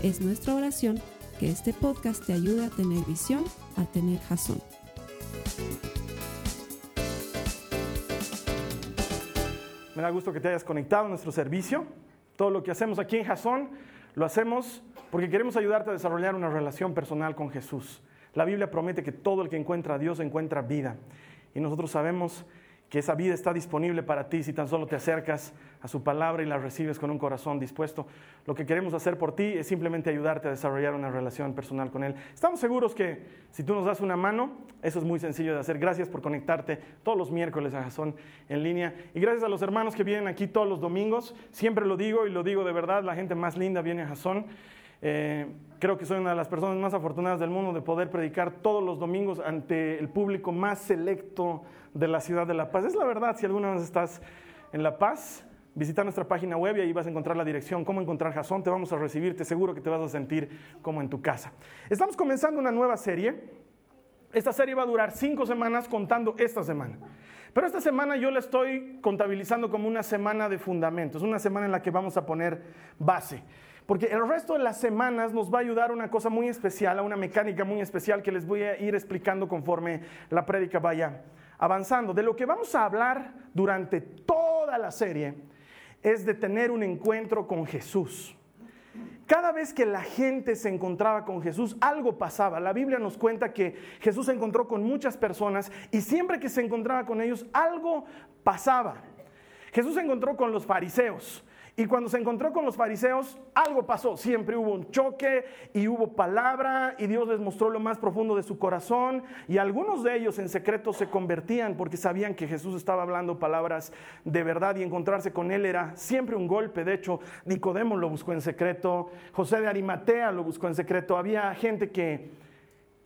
Es nuestra oración que este podcast te ayude a tener visión, a tener jazón. Me da gusto que te hayas conectado a nuestro servicio. Todo lo que hacemos aquí en Jason lo hacemos porque queremos ayudarte a desarrollar una relación personal con Jesús. La Biblia promete que todo el que encuentra a Dios encuentra vida. Y nosotros sabemos que esa vida está disponible para ti si tan solo te acercas a su palabra y la recibes con un corazón dispuesto. Lo que queremos hacer por ti es simplemente ayudarte a desarrollar una relación personal con Él. Estamos seguros que si tú nos das una mano, eso es muy sencillo de hacer. Gracias por conectarte todos los miércoles a Jason en línea. Y gracias a los hermanos que vienen aquí todos los domingos. Siempre lo digo y lo digo de verdad, la gente más linda viene a Jason. Eh, creo que soy una de las personas más afortunadas del mundo de poder predicar todos los domingos ante el público más selecto de la ciudad de La Paz. Es la verdad, si alguna vez estás en La Paz, visita nuestra página web y ahí vas a encontrar la dirección, cómo encontrar Jason, te vamos a recibir, te seguro que te vas a sentir como en tu casa. Estamos comenzando una nueva serie. Esta serie va a durar cinco semanas contando esta semana. Pero esta semana yo la estoy contabilizando como una semana de fundamentos, una semana en la que vamos a poner base. Porque el resto de las semanas nos va a ayudar a una cosa muy especial, a una mecánica muy especial que les voy a ir explicando conforme la prédica vaya avanzando. De lo que vamos a hablar durante toda la serie es de tener un encuentro con Jesús. Cada vez que la gente se encontraba con Jesús, algo pasaba. La Biblia nos cuenta que Jesús se encontró con muchas personas y siempre que se encontraba con ellos, algo pasaba. Jesús se encontró con los fariseos. Y cuando se encontró con los fariseos, algo pasó. Siempre hubo un choque y hubo palabra y Dios les mostró lo más profundo de su corazón. Y algunos de ellos en secreto se convertían porque sabían que Jesús estaba hablando palabras de verdad y encontrarse con él era siempre un golpe. De hecho, Nicodemo lo buscó en secreto, José de Arimatea lo buscó en secreto. Había gente que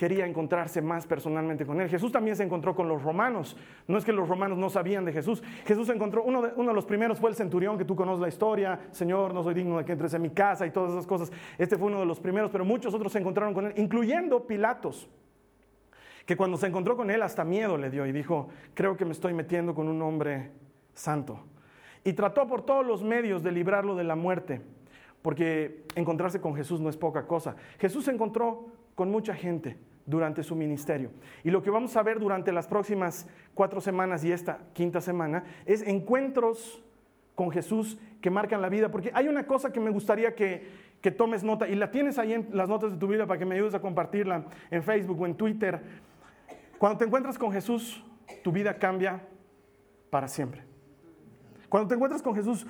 quería encontrarse más personalmente con él. Jesús también se encontró con los romanos. No es que los romanos no sabían de Jesús. Jesús se encontró, uno de, uno de los primeros fue el centurión, que tú conoces la historia. Señor, no soy digno de que entres en mi casa y todas esas cosas. Este fue uno de los primeros, pero muchos otros se encontraron con él, incluyendo Pilatos, que cuando se encontró con él hasta miedo le dio y dijo, creo que me estoy metiendo con un hombre santo. Y trató por todos los medios de librarlo de la muerte, porque encontrarse con Jesús no es poca cosa. Jesús se encontró con mucha gente durante su ministerio. Y lo que vamos a ver durante las próximas cuatro semanas y esta quinta semana es encuentros con Jesús que marcan la vida, porque hay una cosa que me gustaría que, tomes nota, y la tienes ahí en las notas de tu vida para que me ayudes a compartirla en Facebook o en Twitter. Cuando te encuentras con Jesús, tu vida cambia para siempre. Cuando te encuentras con Jesús,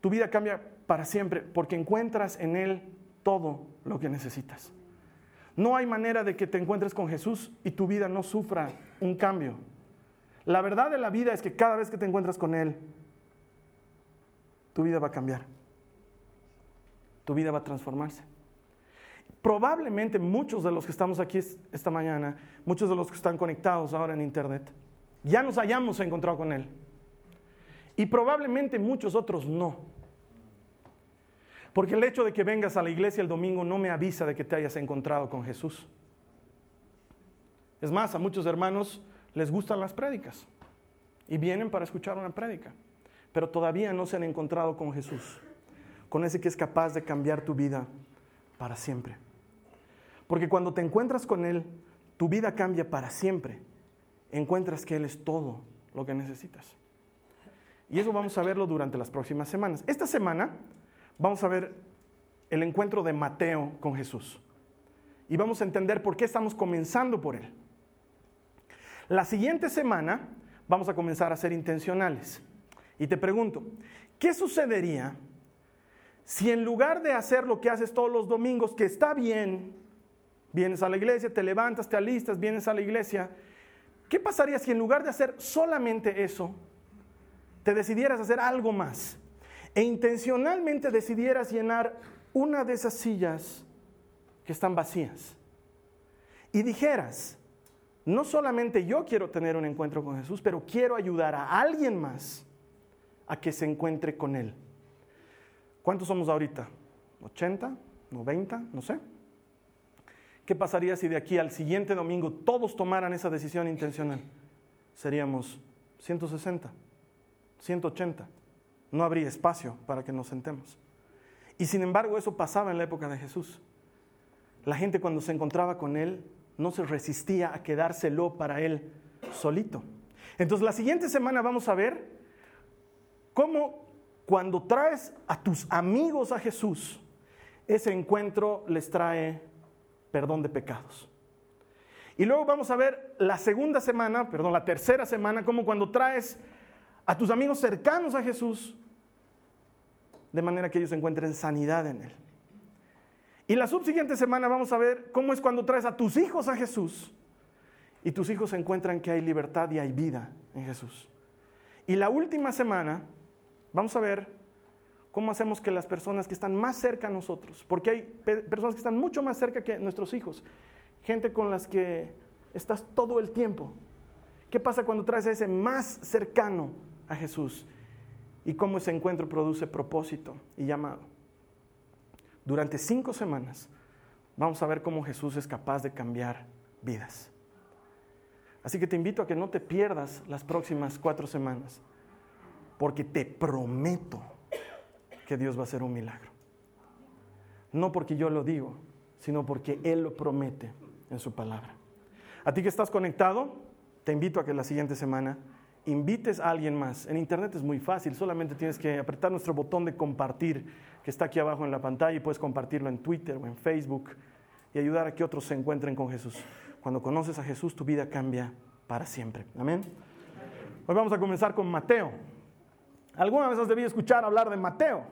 tu vida cambia para siempre, porque encuentras en Él todo lo que necesitas. No hay manera de que te encuentres con Jesús y tu vida no sufra un cambio. La verdad de la vida es que cada vez que te encuentras con Él, tu vida va a cambiar. Tu vida va a transformarse. Probablemente muchos de los que estamos aquí esta mañana, muchos de los que están conectados ahora en Internet, ya nos hayamos encontrado con Él. Y probablemente muchos otros no. Porque el hecho de que vengas a la iglesia el domingo no me avisa de que te hayas encontrado con Jesús. Es más, a muchos hermanos les gustan las prédicas y vienen para escuchar una prédica, pero todavía no se han encontrado con Jesús, con ese que es capaz de cambiar tu vida para siempre. Porque cuando te encuentras con Él, tu vida cambia para siempre. Encuentras que Él es todo lo que necesitas. Y eso vamos a verlo durante las próximas semanas. Esta semana vamos a ver el encuentro de Mateo con Jesús. Y vamos a entender por qué estamos comenzando por él. La siguiente semana vamos a comenzar a ser intencionales. Y te pregunto, ¿qué sucedería si en lugar de hacer lo que haces todos los domingos, que está bien, vienes a la iglesia, te levantas, te alistas, vienes a la iglesia, ¿qué pasaría si en lugar de hacer solamente eso, te decidieras hacer algo más? E intencionalmente decidieras llenar una de esas sillas que están vacías y dijeras, no solamente yo quiero tener un encuentro con Jesús, pero quiero ayudar a alguien más a que se encuentre con Él. ¿Cuántos somos ahorita? ¿80? ¿90? No sé. ¿Qué pasaría si de aquí al siguiente domingo todos tomaran esa decisión intencional? Seríamos 160, 180. No habría espacio para que nos sentemos. Y sin embargo eso pasaba en la época de Jesús. La gente cuando se encontraba con Él no se resistía a quedárselo para Él solito. Entonces la siguiente semana vamos a ver cómo cuando traes a tus amigos a Jesús, ese encuentro les trae perdón de pecados. Y luego vamos a ver la segunda semana, perdón, la tercera semana, como cuando traes a tus amigos cercanos a Jesús, de manera que ellos encuentren sanidad en Él. Y la subsiguiente semana vamos a ver cómo es cuando traes a tus hijos a Jesús y tus hijos encuentran que hay libertad y hay vida en Jesús. Y la última semana vamos a ver cómo hacemos que las personas que están más cerca a nosotros, porque hay personas que están mucho más cerca que nuestros hijos, gente con las que estás todo el tiempo. ¿Qué pasa cuando traes a ese más cercano a Jesús? Y cómo ese encuentro produce propósito y llamado. Durante cinco semanas vamos a ver cómo Jesús es capaz de cambiar vidas. Así que te invito a que no te pierdas las próximas cuatro semanas, porque te prometo que Dios va a hacer un milagro. No porque yo lo digo, sino porque Él lo promete en su palabra. A ti que estás conectado, te invito a que la siguiente semana invites a alguien más. En Internet es muy fácil, solamente tienes que apretar nuestro botón de compartir que está aquí abajo en la pantalla y puedes compartirlo en Twitter o en Facebook y ayudar a que otros se encuentren con Jesús. Cuando conoces a Jesús, tu vida cambia para siempre. Amén. Hoy vamos a comenzar con Mateo. ¿Alguna vez has debido escuchar hablar de Mateo?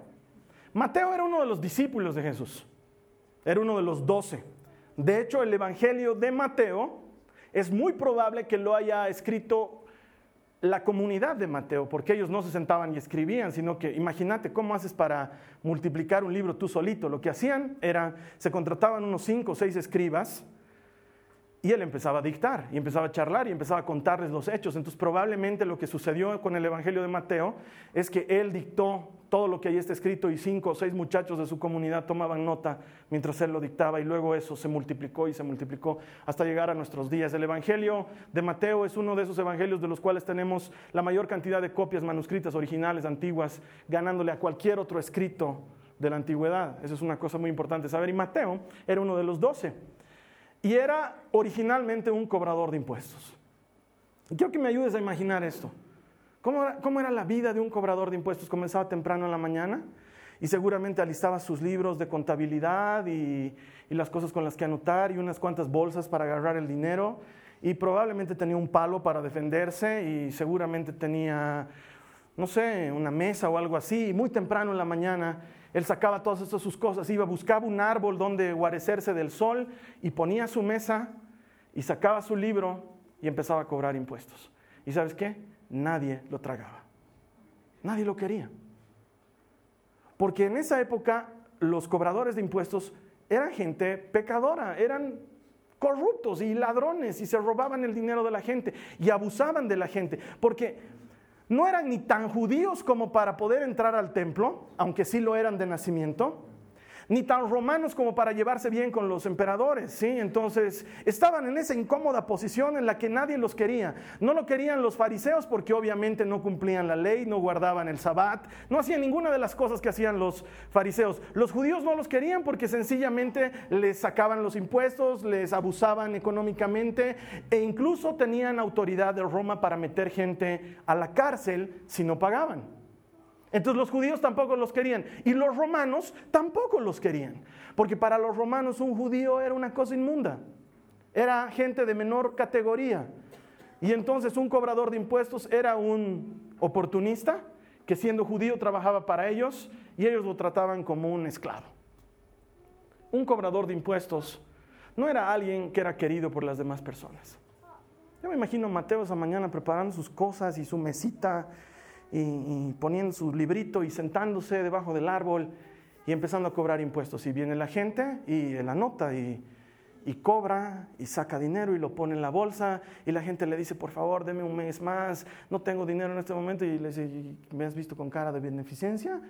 Mateo era uno de los discípulos de Jesús, era uno de los doce. De hecho, el Evangelio de Mateo es muy probable que lo haya escrito la comunidad de Mateo, porque ellos no se sentaban y escribían, sino que imagínate cómo haces para multiplicar un libro tú solito. Lo que hacían era, se contrataban unos cinco o seis escribas y él empezaba a dictar y empezaba a charlar y empezaba a contarles los hechos. Entonces probablemente lo que sucedió con el Evangelio de Mateo es que él dictó todo lo que ahí está escrito y cinco o seis muchachos de su comunidad tomaban nota mientras él lo dictaba y luego eso se multiplicó y se multiplicó hasta llegar a nuestros días. El Evangelio de Mateo es uno de esos evangelios de los cuales tenemos la mayor cantidad de copias manuscritas originales, antiguas, ganándole a cualquier otro escrito de la antigüedad. Eso es una cosa muy importante saber. Y Mateo era uno de los doce y era originalmente un cobrador de impuestos. Quiero que me ayudes a imaginar esto. ¿Cómo era, la vida de un cobrador de impuestos? Comenzaba temprano en la mañana y seguramente alistaba sus libros de contabilidad y, y, las cosas con las que anotar y unas cuantas bolsas para agarrar el dinero y probablemente tenía un palo para defenderse y seguramente tenía, no sé, una mesa o algo así. Y muy temprano en la mañana él sacaba todas estas sus cosas, iba, buscaba un árbol donde guarecerse del sol y ponía su mesa y sacaba su libro y empezaba a cobrar impuestos. ¿Y sabes qué? nadie lo tragaba. Nadie lo quería. Porque en esa época los cobradores de impuestos eran gente pecadora, eran corruptos y ladrones y se robaban el dinero de la gente y abusaban de la gente. Porque no eran ni tan judíos como para poder entrar al templo, aunque sí lo eran de nacimiento ni tan romanos como para llevarse bien con los emperadores, ¿sí? Entonces, estaban en esa incómoda posición en la que nadie los quería. No lo querían los fariseos porque obviamente no cumplían la ley, no guardaban el sabbat, no hacían ninguna de las cosas que hacían los fariseos. Los judíos no los querían porque sencillamente les sacaban los impuestos, les abusaban económicamente e incluso tenían autoridad de Roma para meter gente a la cárcel si no pagaban. Entonces los judíos tampoco los querían y los romanos tampoco los querían, porque para los romanos un judío era una cosa inmunda, era gente de menor categoría. Y entonces un cobrador de impuestos era un oportunista que siendo judío trabajaba para ellos y ellos lo trataban como un esclavo. Un cobrador de impuestos no era alguien que era querido por las demás personas. Yo me imagino a Mateo esa mañana preparando sus cosas y su mesita y, poniendo su librito y sentándose debajo del árbol y empezando a cobrar impuestos. Y viene la gente y la nota y, y cobra y saca dinero y lo pone en la bolsa y la gente le dice, por favor, deme un mes más, no tengo dinero en este momento y le dice, ¿me has visto con cara de beneficencia?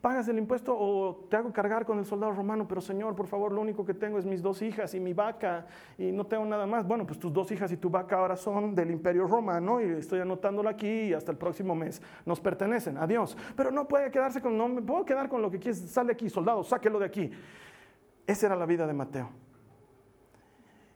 Pagas el impuesto o te hago cargar con el soldado romano, pero Señor, por favor, lo único que tengo es mis dos hijas y mi vaca y no tengo nada más. Bueno, pues tus dos hijas y tu vaca ahora son del imperio romano y estoy anotándolo aquí y hasta el próximo mes nos pertenecen. Adiós. Pero no puede quedarse con, no me puedo quedar con lo que quieres, sale aquí, soldado, sáquelo de aquí. Esa era la vida de Mateo.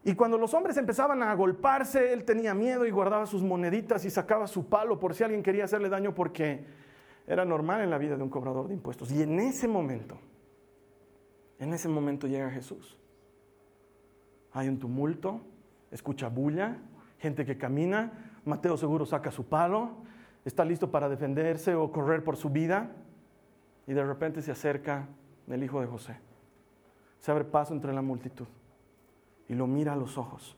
Y cuando los hombres empezaban a agolparse, él tenía miedo y guardaba sus moneditas y sacaba su palo por si alguien quería hacerle daño porque era normal en la vida de un cobrador de impuestos. Y en ese momento, en ese momento llega Jesús. Hay un tumulto, escucha bulla, gente que camina, Mateo seguro saca su palo, está listo para defenderse o correr por su vida y de repente se acerca el hijo de José. Se abre paso entre la multitud y lo mira a los ojos.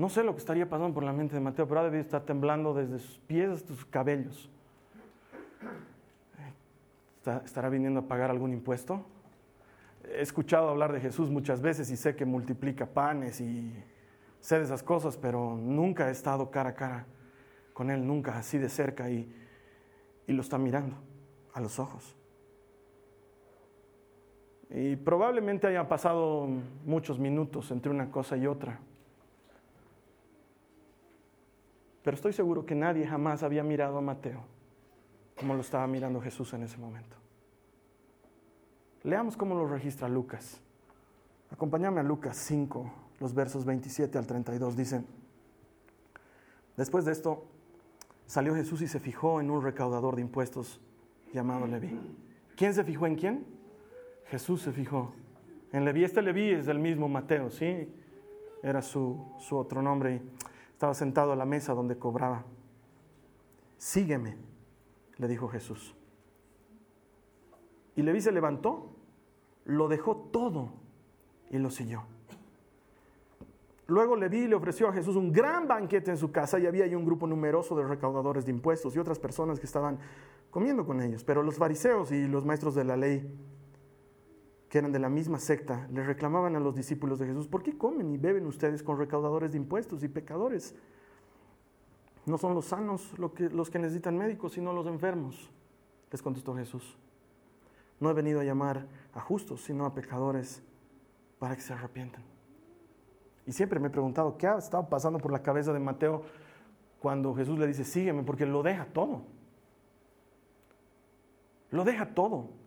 No sé lo que estaría pasando por la mente de Mateo, pero debe estar temblando desde sus pies hasta sus cabellos. ¿Estará viniendo a pagar algún impuesto? He escuchado hablar de Jesús muchas veces y sé que multiplica panes y sé de esas cosas, pero nunca he estado cara a cara con Él, nunca así de cerca y, y lo está mirando a los ojos. Y probablemente hayan pasado muchos minutos entre una cosa y otra. Pero estoy seguro que nadie jamás había mirado a Mateo como lo estaba mirando Jesús en ese momento. Leamos cómo lo registra Lucas. Acompáñame a Lucas 5, los versos 27 al 32. Dicen, después de esto, salió Jesús y se fijó en un recaudador de impuestos llamado Leví. ¿Quién se fijó en quién? Jesús se fijó en Leví. Este Leví es el mismo Mateo, ¿sí? Era su, su otro nombre. Estaba sentado a la mesa donde cobraba. Sígueme, le dijo Jesús. Y Leví se levantó, lo dejó todo y lo siguió. Luego Leví le ofreció a Jesús un gran banquete en su casa y había ahí un grupo numeroso de recaudadores de impuestos y otras personas que estaban comiendo con ellos. Pero los fariseos y los maestros de la ley que eran de la misma secta, le reclamaban a los discípulos de Jesús, ¿por qué comen y beben ustedes con recaudadores de impuestos y pecadores? No son los sanos los que necesitan médicos, sino los enfermos, les contestó Jesús. No he venido a llamar a justos, sino a pecadores para que se arrepientan. Y siempre me he preguntado, ¿qué ha estado pasando por la cabeza de Mateo cuando Jesús le dice, sígueme? Porque lo deja todo. Lo deja todo.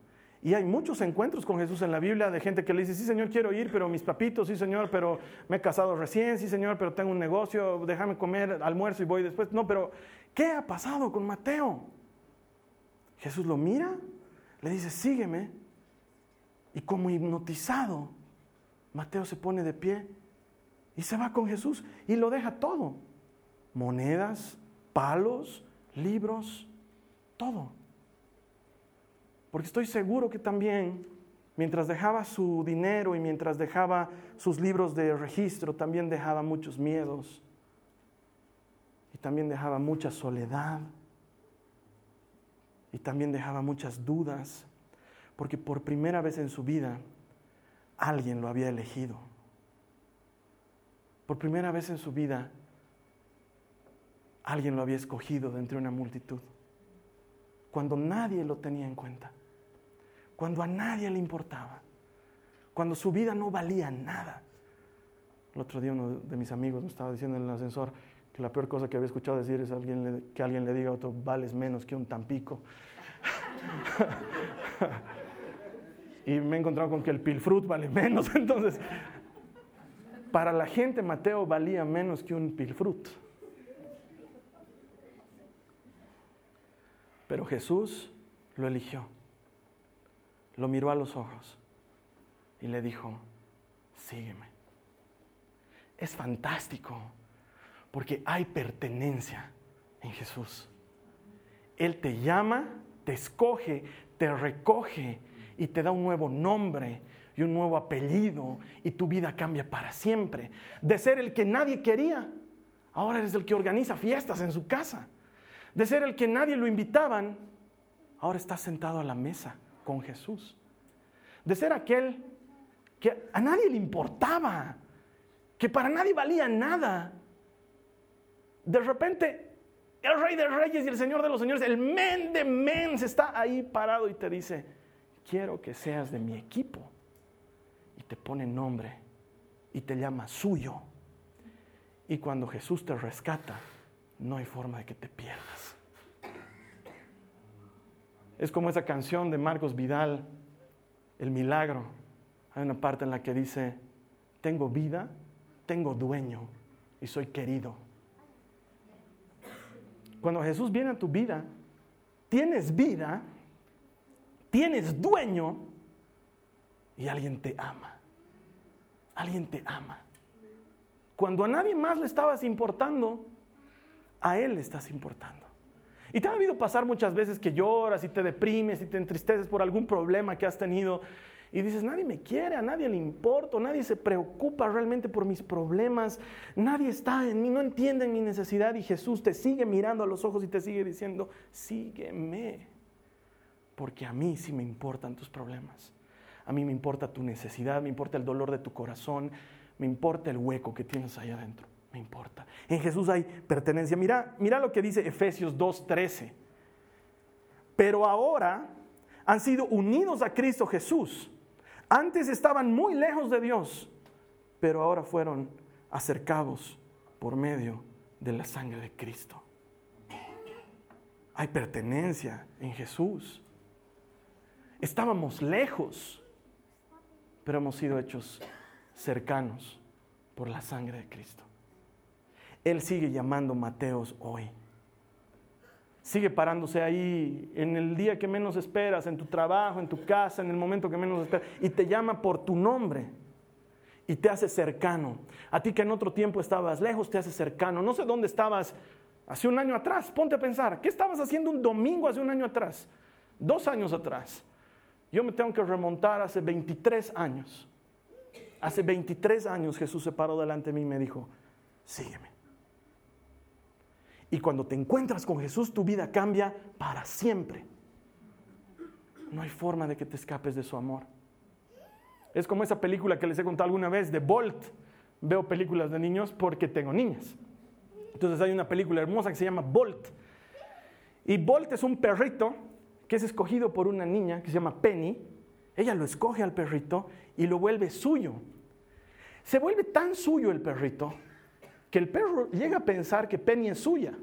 Y hay muchos encuentros con Jesús en la Biblia de gente que le dice, sí Señor, quiero ir, pero mis papitos, sí Señor, pero me he casado recién, sí Señor, pero tengo un negocio, déjame comer almuerzo y voy después. No, pero ¿qué ha pasado con Mateo? Jesús lo mira, le dice, sígueme. Y como hipnotizado, Mateo se pone de pie y se va con Jesús y lo deja todo. Monedas, palos, libros, todo. Porque estoy seguro que también, mientras dejaba su dinero y mientras dejaba sus libros de registro, también dejaba muchos miedos. Y también dejaba mucha soledad. Y también dejaba muchas dudas. Porque por primera vez en su vida, alguien lo había elegido. Por primera vez en su vida, alguien lo había escogido de entre una multitud. Cuando nadie lo tenía en cuenta cuando a nadie le importaba, cuando su vida no valía nada. El otro día uno de mis amigos me estaba diciendo en el ascensor que la peor cosa que había escuchado decir es alguien, que alguien le diga a otro, vales menos que un tampico. y me he encontrado con que el pilfrut vale menos. Entonces, para la gente Mateo valía menos que un pilfrut. Pero Jesús lo eligió lo miró a los ojos y le dijo, sígueme. Es fantástico porque hay pertenencia en Jesús. Él te llama, te escoge, te recoge y te da un nuevo nombre y un nuevo apellido y tu vida cambia para siempre. De ser el que nadie quería, ahora eres el que organiza fiestas en su casa. De ser el que nadie lo invitaban, ahora estás sentado a la mesa con Jesús. De ser aquel que a nadie le importaba, que para nadie valía nada. De repente, el rey de reyes y el señor de los señores, el men de men, se está ahí parado y te dice, quiero que seas de mi equipo. Y te pone nombre y te llama suyo. Y cuando Jesús te rescata, no hay forma de que te pierdas. Es como esa canción de Marcos Vidal, El Milagro. Hay una parte en la que dice, tengo vida, tengo dueño y soy querido. Cuando Jesús viene a tu vida, tienes vida, tienes dueño y alguien te ama. Alguien te ama. Cuando a nadie más le estabas importando, a Él le estás importando. Y te ha habido pasar muchas veces que lloras y te deprimes y te entristeces por algún problema que has tenido y dices, nadie me quiere, a nadie le importo, nadie se preocupa realmente por mis problemas, nadie está en mí, no entiende mi necesidad y Jesús te sigue mirando a los ojos y te sigue diciendo, sígueme, porque a mí sí me importan tus problemas, a mí me importa tu necesidad, me importa el dolor de tu corazón, me importa el hueco que tienes ahí adentro me importa. En Jesús hay pertenencia. Mira, mira lo que dice Efesios 2:13. Pero ahora han sido unidos a Cristo Jesús. Antes estaban muy lejos de Dios, pero ahora fueron acercados por medio de la sangre de Cristo. Hay pertenencia en Jesús. Estábamos lejos, pero hemos sido hechos cercanos por la sangre de Cristo. Él sigue llamando Mateos hoy. Sigue parándose ahí en el día que menos esperas, en tu trabajo, en tu casa, en el momento que menos esperas, y te llama por tu nombre y te hace cercano. A ti que en otro tiempo estabas lejos, te hace cercano. No sé dónde estabas hace un año atrás, ponte a pensar, ¿qué estabas haciendo un domingo hace un año atrás? Dos años atrás. Yo me tengo que remontar hace 23 años. Hace 23 años Jesús se paró delante de mí y me dijo, sígueme. Y cuando te encuentras con Jesús, tu vida cambia para siempre. No hay forma de que te escapes de su amor. Es como esa película que les he contado alguna vez de Bolt. Veo películas de niños porque tengo niñas. Entonces hay una película hermosa que se llama Bolt. Y Bolt es un perrito que es escogido por una niña que se llama Penny. Ella lo escoge al perrito y lo vuelve suyo. Se vuelve tan suyo el perrito que el perro llega a pensar que Penny es suya.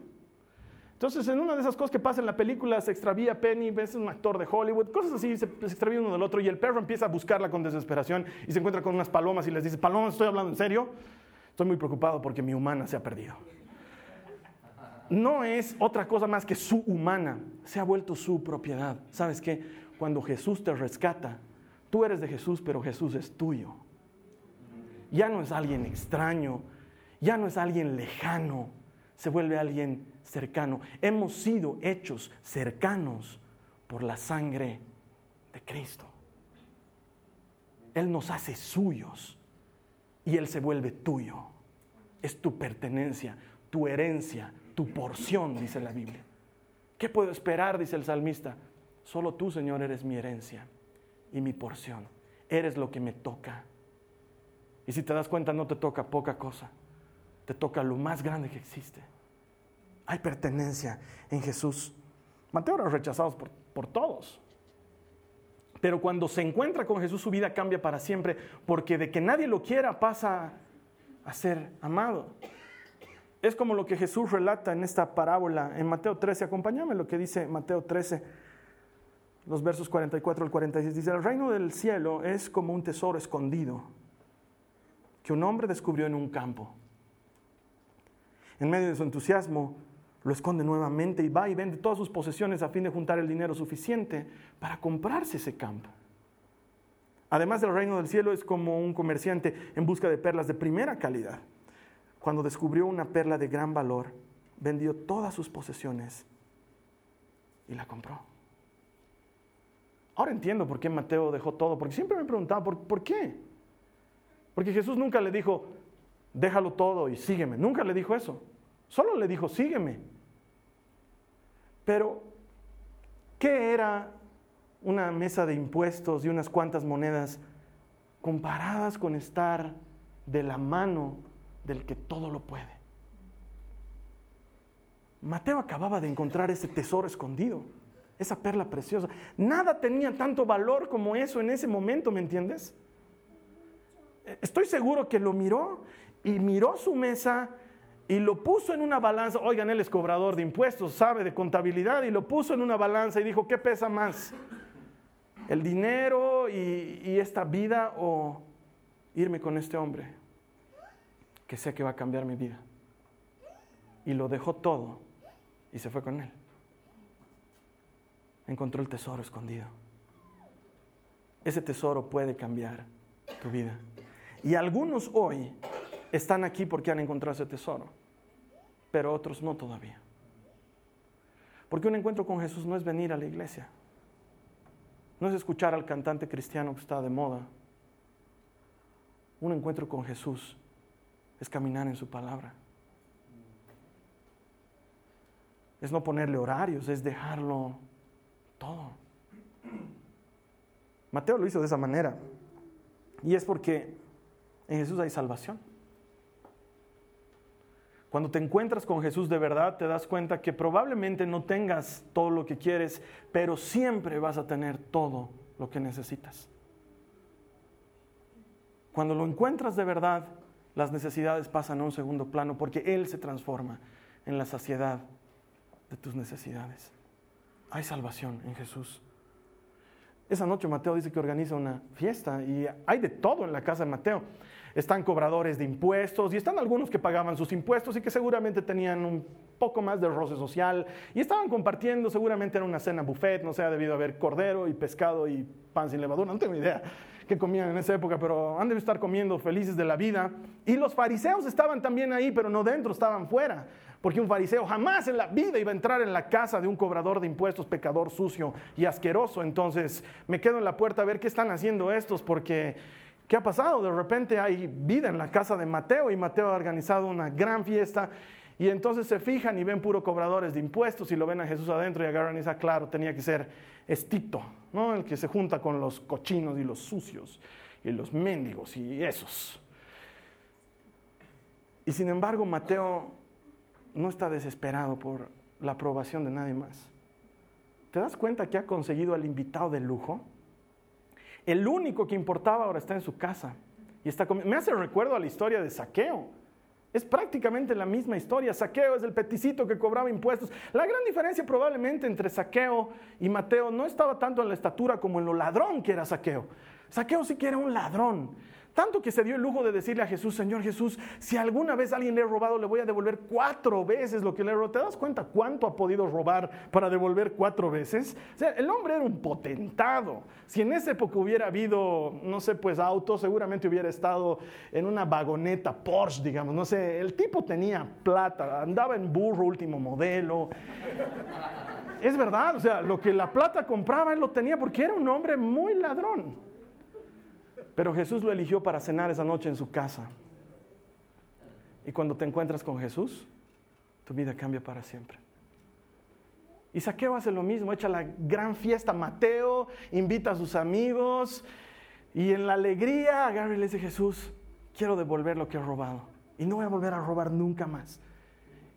Entonces, en una de esas cosas que pasa en la película, se extravía Penny, ves un actor de Hollywood, cosas así, se, extravía uno del otro y el perro empieza a buscarla con desesperación y se encuentra con unas palomas y les dice, palomas, estoy hablando en serio, estoy muy preocupado porque mi humana se ha perdido. No es otra cosa más que su humana, se ha vuelto su propiedad. ¿Sabes qué? Cuando Jesús te rescata, tú eres de Jesús, pero Jesús es tuyo. Ya no es alguien extraño, ya no es alguien lejano, se vuelve alguien cercano. Hemos sido hechos cercanos por la sangre de Cristo. Él nos hace suyos y Él se vuelve tuyo. Es tu pertenencia, tu herencia, tu porción, dice la Biblia. ¿Qué puedo esperar? dice el salmista. Solo tú, Señor, eres mi herencia y mi porción. Eres lo que me toca. Y si te das cuenta, no te toca poca cosa te toca lo más grande que existe. Hay pertenencia en Jesús. Mateo era rechazado por, por todos. Pero cuando se encuentra con Jesús, su vida cambia para siempre, porque de que nadie lo quiera pasa a ser amado. Es como lo que Jesús relata en esta parábola en Mateo 13. Acompáñame lo que dice Mateo 13, los versos 44 al 46. Dice, el reino del cielo es como un tesoro escondido que un hombre descubrió en un campo en medio de su entusiasmo, lo esconde nuevamente y va y vende todas sus posesiones a fin de juntar el dinero suficiente para comprarse ese campo. Además del reino del cielo es como un comerciante en busca de perlas de primera calidad. Cuando descubrió una perla de gran valor, vendió todas sus posesiones y la compró. Ahora entiendo por qué Mateo dejó todo, porque siempre me preguntaba, ¿por, ¿por qué? Porque Jesús nunca le dijo, déjalo todo y sígueme. Nunca le dijo eso. Solo le dijo, sígueme. Pero ¿Qué era una mesa de impuestos y unas cuantas monedas comparadas con estar de la mano del que todo lo puede? Mateo acababa de encontrar ese tesoro escondido, esa perla preciosa. Nada tenía tanto valor como eso en ese momento, ¿me entiendes? Estoy seguro que lo miró y miró su mesa y lo puso en una balanza. Oigan, él es cobrador de impuestos, sabe de contabilidad y lo puso en una balanza y dijo, ¿qué pesa más? ¿El dinero y, esta vida o irme con este hombre que sé que va a cambiar mi vida? Y lo dejó todo y se fue con él. Encontró el tesoro escondido. Ese tesoro puede cambiar tu vida. Y algunos hoy están aquí porque han encontrado ese tesoro, pero otros no todavía. Porque un encuentro con Jesús no es venir a la iglesia, no es escuchar al cantante cristiano que está de moda. Un encuentro con Jesús es caminar en su palabra. Es no ponerle horarios, es dejarlo todo. Mateo lo hizo de esa manera. Y es porque en Jesús hay salvación. Cuando te encuentras con Jesús de verdad, te das cuenta que probablemente no tengas todo lo que quieres, pero siempre vas a tener todo lo que necesitas. Cuando lo encuentras de verdad, las necesidades pasan a un segundo plano porque Él se transforma en la saciedad de tus necesidades. Hay salvación en Jesús. Esa noche Mateo dice que organiza una fiesta y hay de todo en la casa de Mateo. Están cobradores de impuestos y están algunos que pagaban sus impuestos y que seguramente tenían un poco más de roce social y estaban compartiendo, seguramente era una cena buffet, no sé, ha debido haber cordero y pescado y pan sin levadura, no tengo idea qué comían en esa época, pero han de estar comiendo felices de la vida. Y los fariseos estaban también ahí, pero no dentro, estaban fuera. Porque un fariseo jamás en la vida iba a entrar en la casa de un cobrador de impuestos, pecador sucio y asqueroso. Entonces me quedo en la puerta a ver qué están haciendo estos, porque ¿qué ha pasado? De repente hay vida en la casa de Mateo y Mateo ha organizado una gran fiesta. Y entonces se fijan y ven puro cobradores de impuestos y lo ven a Jesús adentro y agarran y dicen, claro, tenía que ser estito, ¿no? El que se junta con los cochinos y los sucios y los mendigos y esos. Y sin embargo, Mateo no está desesperado por la aprobación de nadie más. ¿Te das cuenta que ha conseguido al invitado de lujo? El único que importaba ahora está en su casa. Y Me hace recuerdo a la historia de Saqueo. Es prácticamente la misma historia. Saqueo es el peticito que cobraba impuestos. La gran diferencia probablemente entre Saqueo y Mateo no estaba tanto en la estatura como en lo ladrón que era Saqueo. Saqueo sí que era un ladrón. Tanto que se dio el lujo de decirle a Jesús, Señor Jesús, si alguna vez alguien le ha robado, le voy a devolver cuatro veces lo que le he robado. ¿Te das cuenta cuánto ha podido robar para devolver cuatro veces? O sea, el hombre era un potentado. Si en esa época hubiera habido, no sé, pues auto, seguramente hubiera estado en una vagoneta Porsche, digamos. No sé, el tipo tenía plata, andaba en burro último modelo. Es verdad, o sea, lo que la plata compraba, él lo tenía porque era un hombre muy ladrón. Pero Jesús lo eligió para cenar esa noche en su casa. Y cuando te encuentras con Jesús, tu vida cambia para siempre. Y Saqueo hace lo mismo, echa la gran fiesta. Mateo invita a sus amigos y en la alegría agarra y le dice Jesús, quiero devolver lo que he robado y no voy a volver a robar nunca más.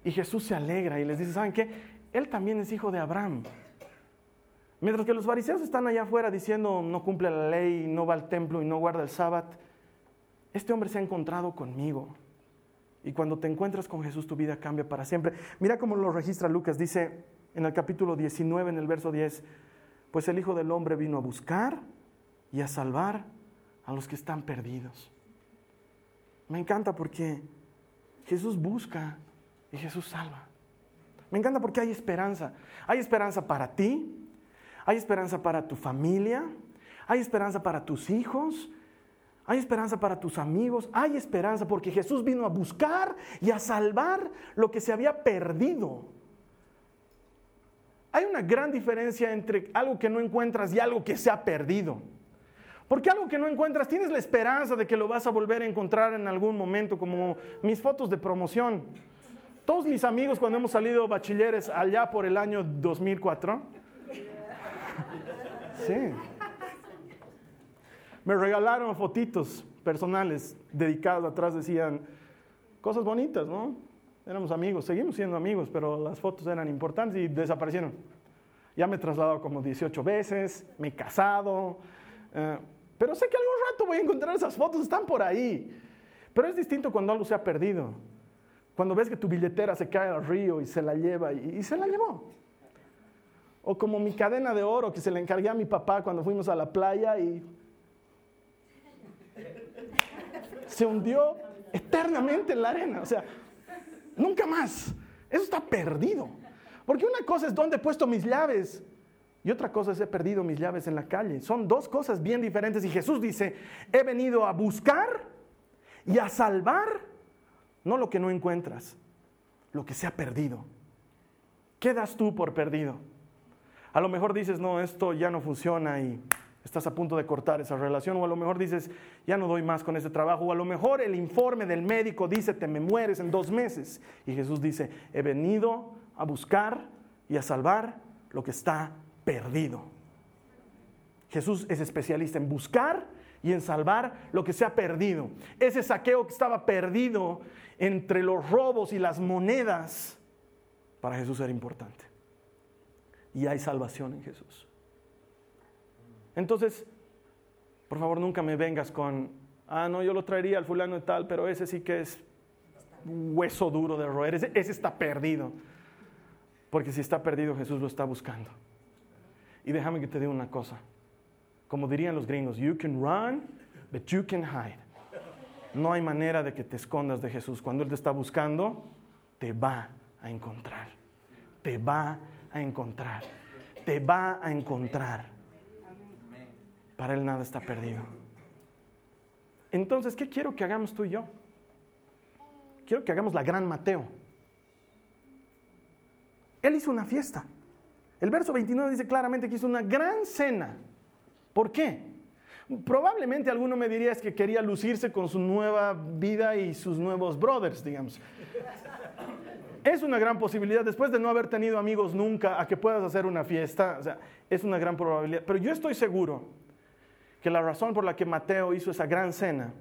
Y Jesús se alegra y les dice, ¿saben qué? Él también es hijo de Abraham. Mientras que los fariseos están allá afuera diciendo no cumple la ley, no va al templo y no guarda el sábado, este hombre se ha encontrado conmigo. Y cuando te encuentras con Jesús, tu vida cambia para siempre. Mira cómo lo registra Lucas. Dice en el capítulo 19, en el verso 10, pues el Hijo del Hombre vino a buscar y a salvar a los que están perdidos. Me encanta porque Jesús busca y Jesús salva. Me encanta porque hay esperanza. Hay esperanza para ti, hay esperanza para tu familia, hay esperanza para tus hijos, hay esperanza para tus amigos, hay esperanza porque Jesús vino a buscar y a salvar lo que se había perdido. Hay una gran diferencia entre algo que no encuentras y algo que se ha perdido. Porque algo que no encuentras, tienes la esperanza de que lo vas a volver a encontrar en algún momento, como mis fotos de promoción. Todos mis amigos cuando hemos salido bachilleres allá por el año 2004, Sí. Me regalaron fotitos personales dedicadas atrás, decían cosas bonitas, ¿no? Éramos amigos, seguimos siendo amigos, pero las fotos eran importantes y desaparecieron. Ya me he trasladado como 18 veces, me he casado, eh, pero sé que algún rato voy a encontrar esas fotos, están por ahí. Pero es distinto cuando algo se ha perdido. Cuando ves que tu billetera se cae al río y se la lleva y, y se la llevó. O como mi cadena de oro que se le encargué a mi papá cuando fuimos a la playa y se hundió eternamente en la arena. O sea, nunca más. Eso está perdido. Porque una cosa es dónde he puesto mis llaves y otra cosa es he perdido mis llaves en la calle. Son dos cosas bien diferentes. Y Jesús dice, he venido a buscar y a salvar, no lo que no encuentras, lo que se ha perdido. ¿Qué das tú por perdido? A lo mejor dices, no, esto ya no funciona y estás a punto de cortar esa relación, o a lo mejor dices, ya no doy más con ese trabajo, o a lo mejor el informe del médico dice, te me mueres en dos meses. Y Jesús dice, he venido a buscar y a salvar lo que está perdido. Jesús es especialista en buscar y en salvar lo que se ha perdido. Ese saqueo que estaba perdido entre los robos y las monedas, para Jesús era importante. Y hay salvación en Jesús. Entonces, por favor, nunca me vengas con, ah, no, yo lo traería al fulano de tal, pero ese sí que es hueso duro de roer, ese, ese está perdido. Porque si está perdido, Jesús lo está buscando. Y déjame que te diga una cosa. Como dirían los gringos, you can run, but you can hide. No hay manera de que te escondas de Jesús. Cuando Él te está buscando, te va a encontrar. Te va a encontrar. Te va a encontrar. Para Él nada está perdido. Entonces, ¿qué quiero que hagamos tú y yo? Quiero que hagamos la gran Mateo. Él hizo una fiesta. El verso 29 dice claramente que hizo una gran cena. ¿Por qué? Probablemente alguno me diría es que quería lucirse con su nueva vida y sus nuevos brothers, digamos. Es una gran posibilidad, después de no haber tenido amigos nunca, a que puedas hacer una fiesta, o sea, es una gran probabilidad. Pero yo estoy seguro que la razón por la que Mateo hizo esa gran cena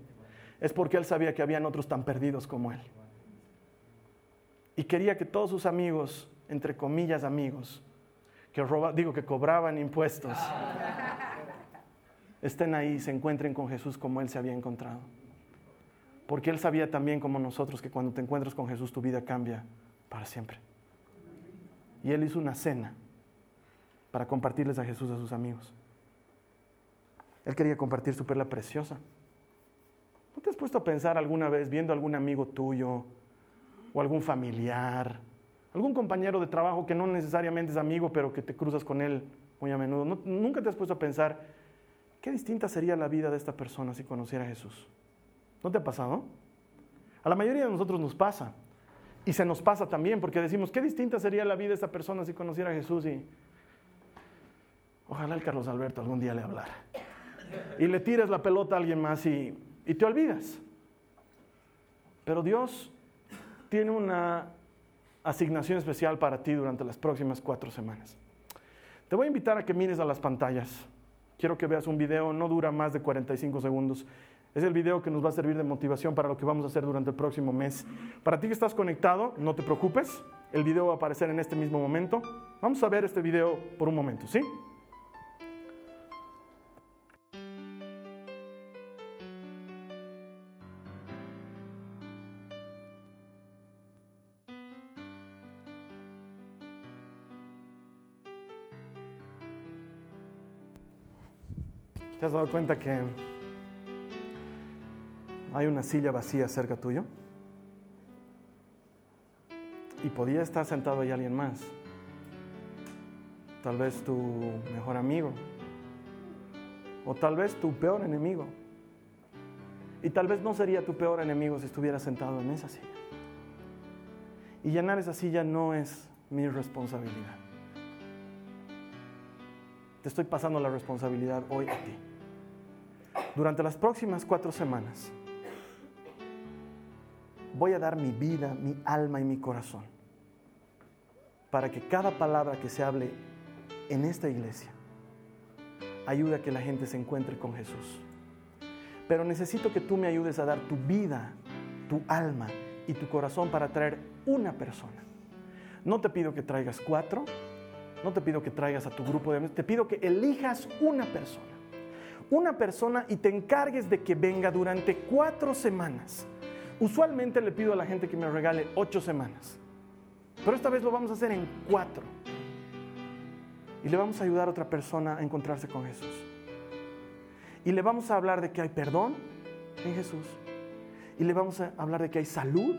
es porque él sabía que habían otros tan perdidos como él. Y quería que todos sus amigos, entre comillas amigos, que digo que cobraban impuestos, estén ahí se encuentren con Jesús como él se había encontrado. Porque él sabía también como nosotros que cuando te encuentras con Jesús tu vida cambia para siempre. Y él hizo una cena para compartirles a Jesús a sus amigos. Él quería compartir su perla preciosa. ¿No te has puesto a pensar alguna vez viendo algún amigo tuyo o algún familiar, algún compañero de trabajo que no necesariamente es amigo, pero que te cruzas con él muy a menudo? ¿Nunca te has puesto a pensar qué distinta sería la vida de esta persona si conociera a Jesús? ¿No te ha pasado? A la mayoría de nosotros nos pasa. Y se nos pasa también porque decimos, qué distinta sería la vida de esta persona si conociera a Jesús y ojalá el Carlos Alberto algún día le hablara y le tiras la pelota a alguien más y, y te olvidas. Pero Dios tiene una asignación especial para ti durante las próximas cuatro semanas. Te voy a invitar a que mires a las pantallas. Quiero que veas un video, no dura más de 45 segundos. Es el video que nos va a servir de motivación para lo que vamos a hacer durante el próximo mes. Para ti que estás conectado, no te preocupes. El video va a aparecer en este mismo momento. Vamos a ver este video por un momento, ¿sí? ¿Te has dado cuenta que hay una silla vacía cerca tuyo? Y podía estar sentado ahí alguien más. Tal vez tu mejor amigo. O tal vez tu peor enemigo. Y tal vez no sería tu peor enemigo si estuviera sentado en esa silla. Y llenar esa silla no es mi responsabilidad. Te estoy pasando la responsabilidad hoy a ti durante las próximas cuatro semanas voy a dar mi vida, mi alma y mi corazón para que cada palabra que se hable en esta iglesia ayuda a que la gente se encuentre con Jesús. Pero necesito que tú me ayudes a dar tu vida, tu alma y tu corazón para traer una persona. No te pido que traigas cuatro, no te pido que traigas a tu grupo de amigos, te pido que elijas una persona. Una persona y te encargues de que venga durante cuatro semanas. Usualmente le pido a la gente que me regale ocho semanas, pero esta vez lo vamos a hacer en cuatro. Y le vamos a ayudar a otra persona a encontrarse con Jesús. Y le vamos a hablar de que hay perdón en Jesús. Y le vamos a hablar de que hay salud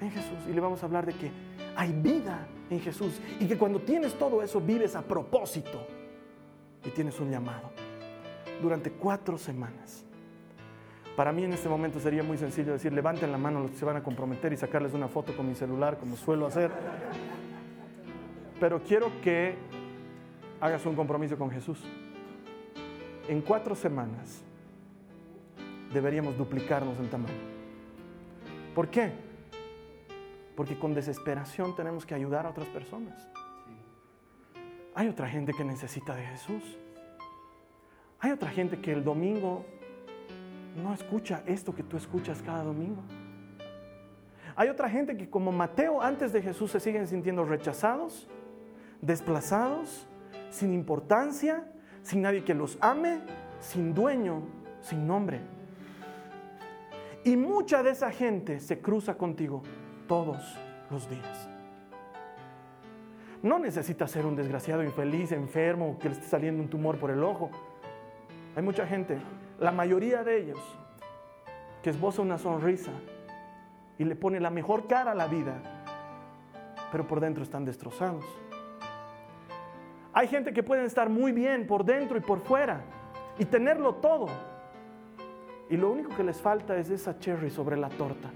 en Jesús. Y le vamos a hablar de que hay vida en Jesús. Y que cuando tienes todo eso vives a propósito. Y tienes un llamado. Durante cuatro semanas. Para mí en este momento sería muy sencillo decir, levanten la mano los que se van a comprometer y sacarles una foto con mi celular como suelo hacer. Pero quiero que hagas un compromiso con Jesús. En cuatro semanas deberíamos duplicarnos en tamaño. ¿Por qué? Porque con desesperación tenemos que ayudar a otras personas. Hay otra gente que necesita de Jesús. Hay otra gente que el domingo no escucha esto que tú escuchas cada domingo. Hay otra gente que como Mateo antes de Jesús se siguen sintiendo rechazados, desplazados, sin importancia, sin nadie que los ame, sin dueño, sin nombre. Y mucha de esa gente se cruza contigo todos los días. No necesitas ser un desgraciado infeliz, enfermo, que le esté saliendo un tumor por el ojo. Hay mucha gente, la mayoría de ellos, que esboza una sonrisa y le pone la mejor cara a la vida, pero por dentro están destrozados. Hay gente que puede estar muy bien por dentro y por fuera y tenerlo todo. Y lo único que les falta es esa cherry sobre la torta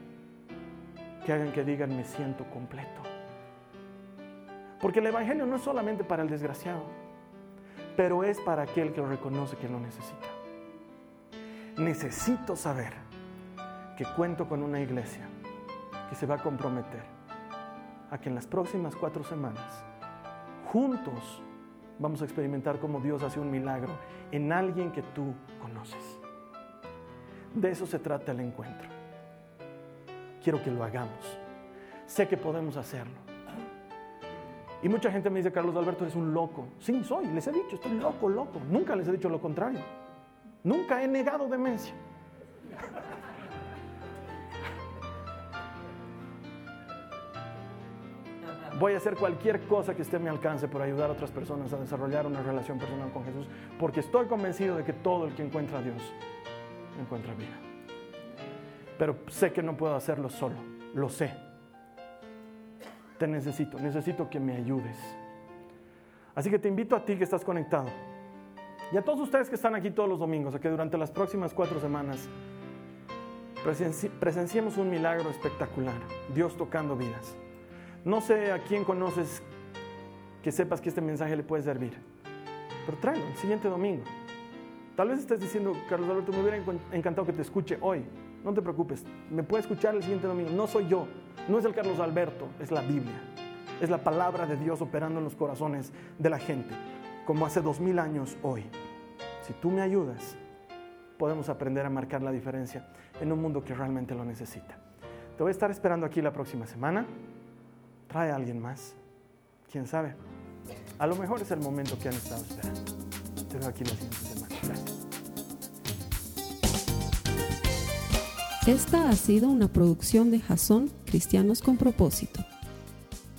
que hagan que digan me siento completo. Porque el Evangelio no es solamente para el desgraciado, pero es para aquel que lo reconoce que lo necesita. Necesito saber que cuento con una iglesia que se va a comprometer a que en las próximas cuatro semanas, juntos, vamos a experimentar cómo Dios hace un milagro en alguien que tú conoces. De eso se trata el encuentro. Quiero que lo hagamos. Sé que podemos hacerlo. Y mucha gente me dice, Carlos Alberto, eres un loco. Sí, soy, les he dicho, estoy loco, loco. Nunca les he dicho lo contrario. Nunca he negado demencia. Voy a hacer cualquier cosa que esté a mi alcance por ayudar a otras personas a desarrollar una relación personal con Jesús, porque estoy convencido de que todo el que encuentra a Dios encuentra vida. Pero sé que no puedo hacerlo solo, lo sé. Te necesito, necesito que me ayudes. Así que te invito a ti que estás conectado y a todos ustedes que están aquí todos los domingos, a que durante las próximas cuatro semanas presenciemos un milagro espectacular, Dios tocando vidas. No sé a quién conoces que sepas que este mensaje le puede servir, pero tráelo el siguiente domingo. Tal vez estés diciendo, Carlos Alberto, me hubiera encantado que te escuche hoy. No te preocupes, me puede escuchar el siguiente domingo. No soy yo, no es el Carlos Alberto, es la Biblia. Es la palabra de Dios operando en los corazones de la gente, como hace dos mil años hoy. Si tú me ayudas, podemos aprender a marcar la diferencia en un mundo que realmente lo necesita. Te voy a estar esperando aquí la próxima semana trae a alguien más. ¿Quién sabe? A lo mejor es el momento que han estado esperando. Te veo aquí la siguiente semana. Gracias. Esta ha sido una producción de Jason Cristianos con Propósito.